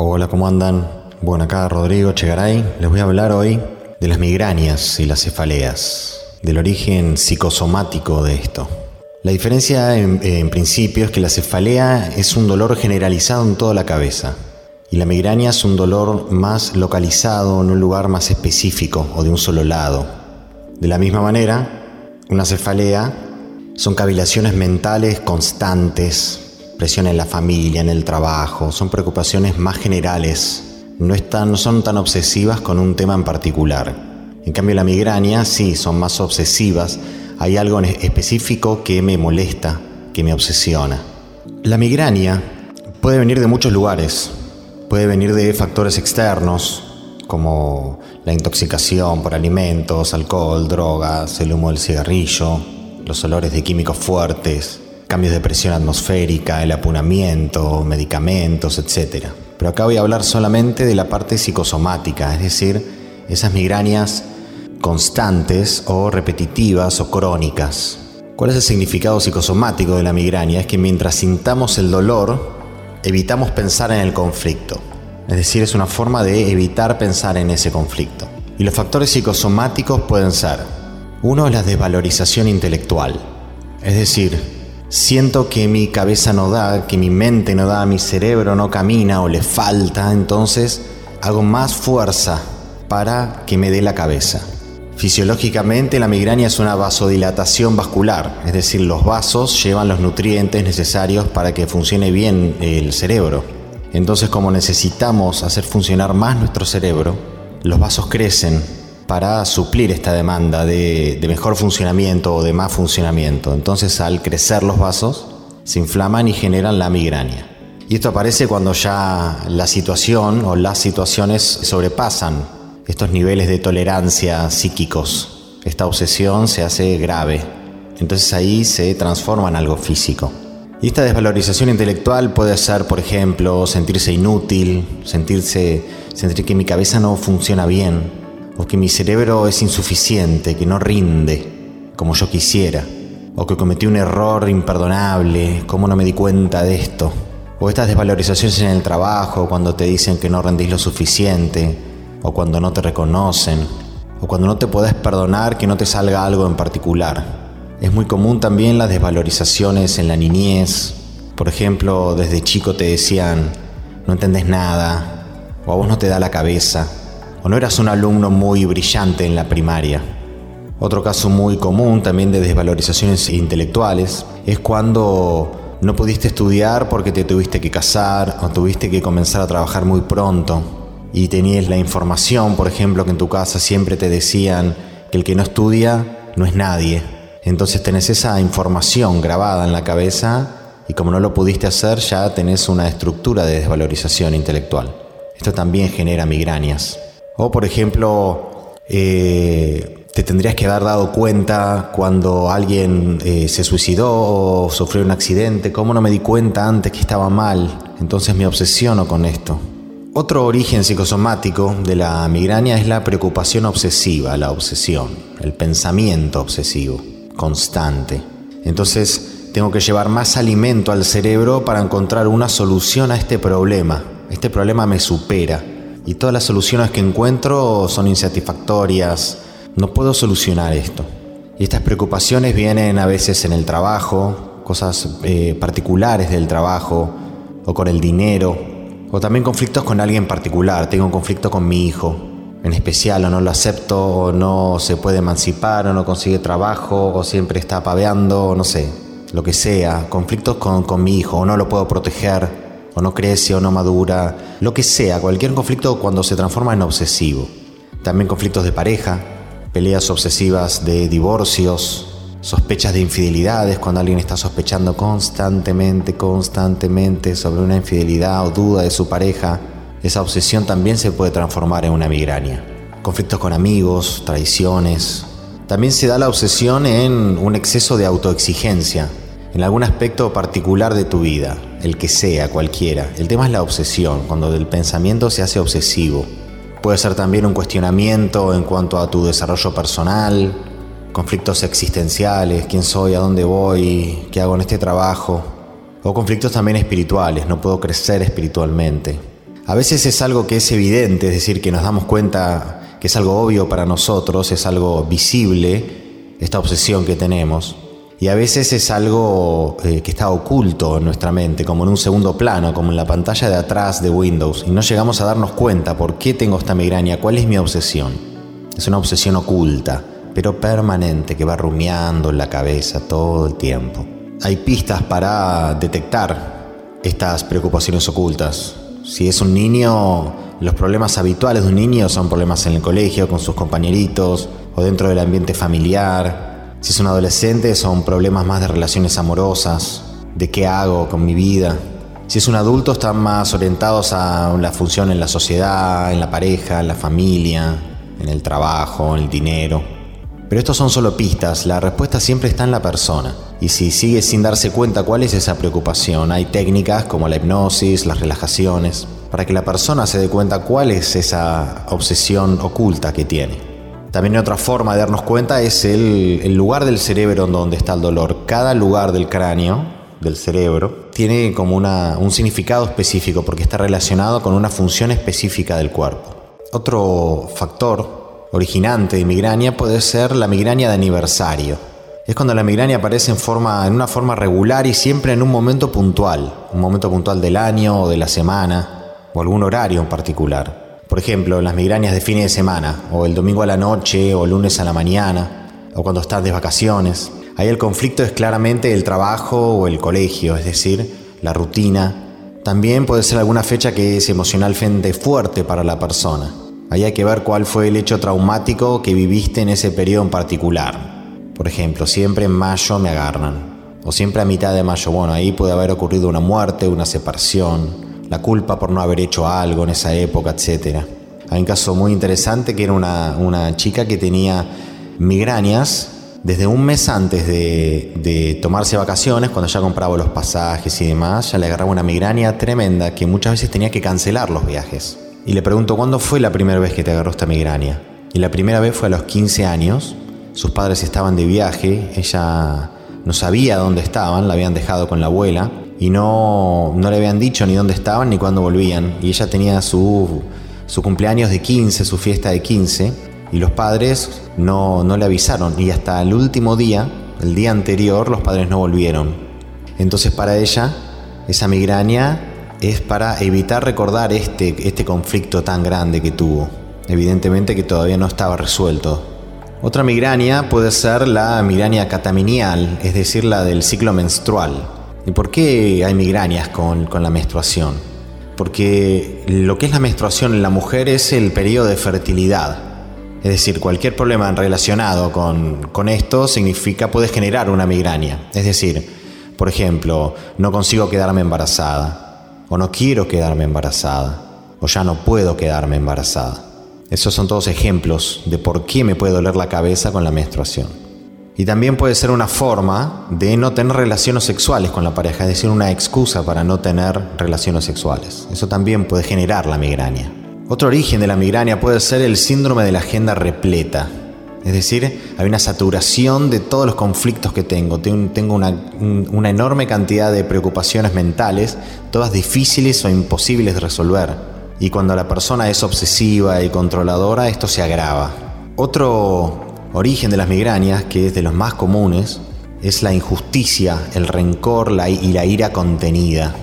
Hola, ¿cómo andan? Bueno, acá Rodrigo Chegaray. Les voy a hablar hoy de las migrañas y las cefaleas, del origen psicosomático de esto. La diferencia en, principio es que la cefalea es un dolor generalizado en toda la cabeza y la migraña es un dolor más localizado en un lugar más específico o de un solo lado. De la misma manera, una cefalea son cavilaciones mentales constantes, presión en la familia, en el trabajo, son preocupaciones más generales, no, están, no son tan obsesivas con un tema en particular. En cambio la migraña sí, son más obsesivas, hay algo específico que me molesta, que me obsesiona. La migraña puede venir de muchos lugares, puede venir de factores externos, como la intoxicación por alimentos, alcohol, drogas, el humo del cigarrillo, los olores de químicos fuertes, cambios de presión atmosférica, el apunamiento, medicamentos, etc. Pero acá voy a hablar solamente de la parte psicosomática, es decir, esas migrañas constantes o repetitivas o crónicas. ¿Cuál es el significado psicosomático de la migraña? Es que mientras sintamos el dolor, evitamos pensar en el conflicto. Es decir, es una forma de evitar pensar en ese conflicto. Y los factores psicosomáticos pueden ser, uno es la desvalorización intelectual, es decir, siento que mi cabeza no da, que mi mente no da, mi cerebro no camina o le falta, entonces hago más fuerza para que me dé la cabeza. Fisiológicamente la migraña es una vasodilatación vascular, es decir, los vasos llevan los nutrientes necesarios para que funcione bien el cerebro. Entonces como necesitamos hacer funcionar más nuestro cerebro, los vasos crecen para suplir esta demanda de, mejor funcionamiento o de más funcionamiento. Entonces al crecer los vasos se inflaman y generan la migraña. Y esto aparece cuando ya la situación o las situaciones sobrepasan estos niveles de tolerancia psíquicos. Esta obsesión se hace grave. Entonces ahí se transforma en algo físico. Y esta desvalorización intelectual puede ser, por ejemplo, sentirse inútil, sentirse, sentir que mi cabeza no funciona bien, o que mi cerebro es insuficiente, que no rinde como yo quisiera, o que cometí un error imperdonable, cómo no me di cuenta de esto, o estas desvalorizaciones en el trabajo cuando te dicen que no rendís lo suficiente, o cuando no te reconocen, o cuando no te podés perdonar que no te salga algo en particular. Es muy común también las desvalorizaciones en la niñez. Por ejemplo, desde chico te decían, no entendés nada, o a vos no te da la cabeza o no eras un alumno muy brillante en la primaria. Otro caso muy común también de desvalorizaciones intelectuales es cuando no pudiste estudiar porque te tuviste que casar o tuviste que comenzar a trabajar muy pronto y tenías la información, por ejemplo, que en tu casa siempre te decían que el que no estudia no es nadie. Entonces tenés esa información grabada en la cabeza y como no lo pudiste hacer ya tenés una estructura de desvalorización intelectual. Esto también genera migrañas. O por ejemplo, eh, te tendrías que haber dado cuenta cuando alguien eh, se suicidó o sufrió un accidente, cómo no me di cuenta antes que estaba mal, entonces me obsesiono con esto. Otro origen psicosomático de la migraña es la preocupación obsesiva, la obsesión, el pensamiento obsesivo, constante. Entonces tengo que llevar más alimento al cerebro para encontrar una solución a este problema. Este problema me supera y todas las soluciones que encuentro son insatisfactorias. No puedo solucionar esto. Y estas preocupaciones vienen a veces en el trabajo, cosas eh, particulares del trabajo, o con el dinero, o también conflictos con alguien particular. Tengo un conflicto con mi hijo, en especial, o no lo acepto, o no se puede emancipar, o no consigue trabajo, o siempre está paveando, o no sé, lo que sea. Conflictos con, con mi hijo, o no lo puedo proteger o no crece o no madura, lo que sea, cualquier conflicto cuando se transforma en obsesivo. También conflictos de pareja, peleas obsesivas de divorcios, sospechas de infidelidades cuando alguien está sospechando constantemente, constantemente sobre una infidelidad o duda de su pareja, esa obsesión también se puede transformar en una migraña. Conflictos con amigos, traiciones. También se da la obsesión en un exceso de autoexigencia, en algún aspecto particular de tu vida, el que sea, cualquiera. El tema es la obsesión, cuando el pensamiento se hace obsesivo. Puede ser también un cuestionamiento en cuanto a tu desarrollo personal, conflictos existenciales, quién soy, a dónde voy, qué hago en este trabajo, o conflictos también espirituales, no puedo crecer espiritualmente. A veces es algo que es evidente, es decir, que nos damos cuenta que es algo obvio para nosotros, es algo visible, esta obsesión que tenemos. Y a veces es algo eh, que está oculto en nuestra mente, como en un segundo plano, como en la pantalla de atrás de Windows, y no llegamos a darnos cuenta por qué tengo esta migraña, cuál es mi obsesión. Es una obsesión oculta, pero permanente, que va rumiando en la cabeza todo el tiempo. Hay pistas para detectar estas preocupaciones ocultas. Si es un niño, los problemas habituales de un niño son problemas en el colegio, con sus compañeritos, o dentro del ambiente familiar, si es un adolescente son problemas más de relaciones amorosas, de qué hago con mi vida. Si es un adulto están más orientados a la función en la sociedad, en la pareja, en la familia, en el trabajo, en el dinero. Pero estos son solo pistas, la respuesta siempre está en la persona. Y si sigue sin darse cuenta cuál es esa preocupación, hay técnicas como la hipnosis, las relajaciones, para que la persona se dé cuenta cuál es esa obsesión oculta que tiene. También otra forma de darnos cuenta es el, lugar del cerebro donde está el dolor. Cada lugar del cráneo, del cerebro, tiene como un significado específico porque está relacionado con una función específica del cuerpo. Otro factor originante de migraña puede ser la migraña de aniversario. Es cuando la migraña aparece en, forma, en una forma regular y siempre en un momento puntual, un momento puntual del año o de la semana o algún horario en particular. Por ejemplo, las migrañas de fines de semana, o el domingo a la noche, o lunes a la mañana, o cuando estás de vacaciones. Ahí el conflicto es claramente el trabajo o el colegio, es decir, la rutina. También puede ser alguna fecha que es emocionalmente fuerte para la persona. Ahí hay que ver cuál fue el hecho traumático que viviste en ese periodo en particular. Por ejemplo, siempre en mayo me agarran. O siempre a mitad de mayo. Bueno, ahí puede haber ocurrido una muerte, una separación, la culpa por no haber hecho algo en esa época, etc. Hay un caso muy interesante que era una, chica que tenía migrañas desde un mes antes de, tomarse vacaciones, cuando ya compraba los pasajes y demás, ya le agarraba una migraña tremenda que muchas veces tenía que cancelar los viajes. Y le pregunto, ¿cuándo fue la primera vez que te agarró esta migraña? Y la primera vez fue a los 15 años, sus padres estaban de viaje, ella no sabía dónde estaban, la habían dejado con la abuela, y no, no le habían dicho ni dónde estaban ni cuándo volvían. Y ella tenía su, su cumpleaños de 15, su fiesta de 15, y los padres no, no le avisaron. Y hasta el último día, el día anterior, los padres no volvieron. Entonces para ella, esa migraña es para evitar recordar este, este conflicto tan grande que tuvo. Evidentemente que todavía no estaba resuelto. Otra migraña puede ser la migraña cataminial, es decir, la del ciclo menstrual. ¿Y por qué hay migrañas con, la menstruación? Porque lo que es la menstruación en la mujer es el periodo de fertilidad. Es decir, cualquier problema relacionado con, con esto significa, puede generar una migraña. Es decir, por ejemplo, no consigo quedarme embarazada, o no quiero quedarme embarazada, o ya no puedo quedarme embarazada. Esos son todos ejemplos de por qué me puede doler la cabeza con la menstruación. Y también puede ser una forma de no tener relaciones sexuales con la pareja, es decir, una excusa para no tener relaciones sexuales. Eso también puede generar la migraña. Otro origen de la migraña puede ser el síndrome de la agenda repleta. Es decir, hay una saturación de todos los conflictos que tengo. Tengo una, una enorme cantidad de preocupaciones mentales, todas difíciles o imposibles de resolver. Y cuando la persona es obsesiva y controladora, esto se agrava. Otro origen de las migrañas, que es de los más comunes, es la injusticia, el rencor y la ira contenida.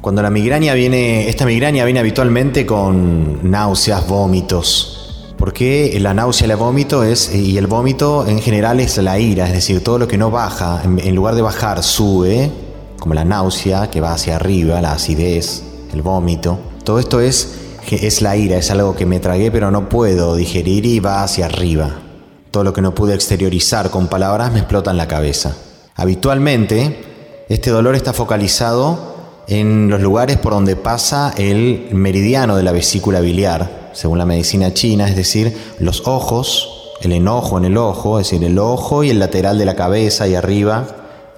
Cuando la migraña viene, esta migraña viene habitualmente con náuseas, vómitos. Porque la náusea y el vómito es, y el vómito en general es la ira, es decir, todo lo que no baja, en lugar de bajar, sube, como la náusea que va hacia arriba, la acidez, el vómito. Todo esto es, es la ira, es algo que me tragué pero no puedo digerir y va hacia arriba. Todo lo que no pude exteriorizar con palabras me explota en la cabeza. Habitualmente, este dolor está focalizado en los lugares por donde pasa el meridiano de la vesícula biliar, según la medicina china, es decir, los ojos, el enojo en el ojo, es decir, el ojo y el lateral de la cabeza y arriba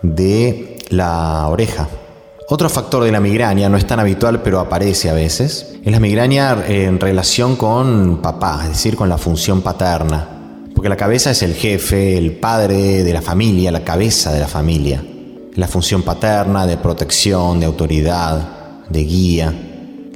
de la oreja. Otro factor de la migraña, no es tan habitual pero aparece a veces, es la migraña en relación con papá, es decir, con la función paterna. Porque la cabeza es el jefe, el padre de la familia, la cabeza de la familia. La función paterna de protección, de autoridad, de guía.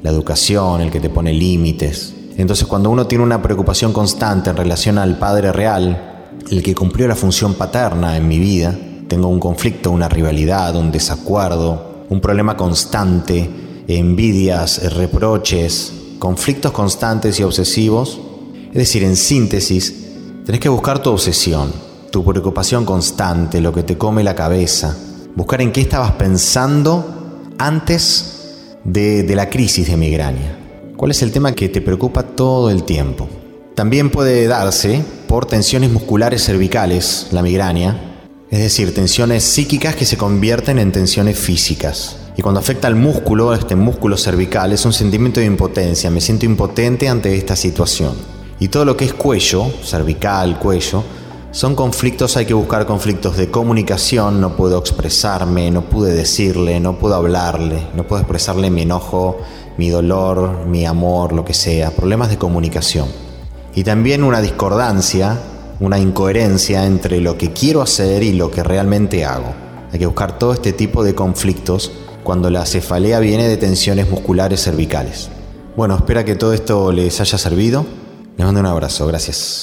la educación, el que te pone límites. Entonces cuando uno tiene una preocupación constante en relación al Padre Real, el que cumplió la función paterna en mi vida, tengo un conflicto, una rivalidad, un desacuerdo, un problema constante, envidias, reproches, conflictos constantes y obsesivos, es decir, en síntesis, tenés que buscar tu obsesión, tu preocupación constante, lo que te come la cabeza, buscar en qué estabas pensando antes de, de la crisis de migraña. ¿Cuál es el tema que te preocupa todo el tiempo? También puede darse por tensiones musculares cervicales, la migraña, es decir, tensiones psíquicas que se convierten en tensiones físicas. Y cuando afecta al músculo, este músculo cervical, es un sentimiento de impotencia, me siento impotente ante esta situación. Y todo lo que es cuello, cervical, cuello, son conflictos, hay que buscar conflictos de comunicación, no puedo expresarme, no pude decirle, no puedo hablarle, no puedo expresarle mi enojo, mi dolor, mi amor, lo que sea, problemas de comunicación. Y también una discordancia, una incoherencia entre lo que quiero hacer y lo que realmente hago. Hay que buscar todo este tipo de conflictos cuando la cefalea viene de tensiones musculares cervicales. Bueno, espero que todo esto les haya servido. Les mando un abrazo, gracias.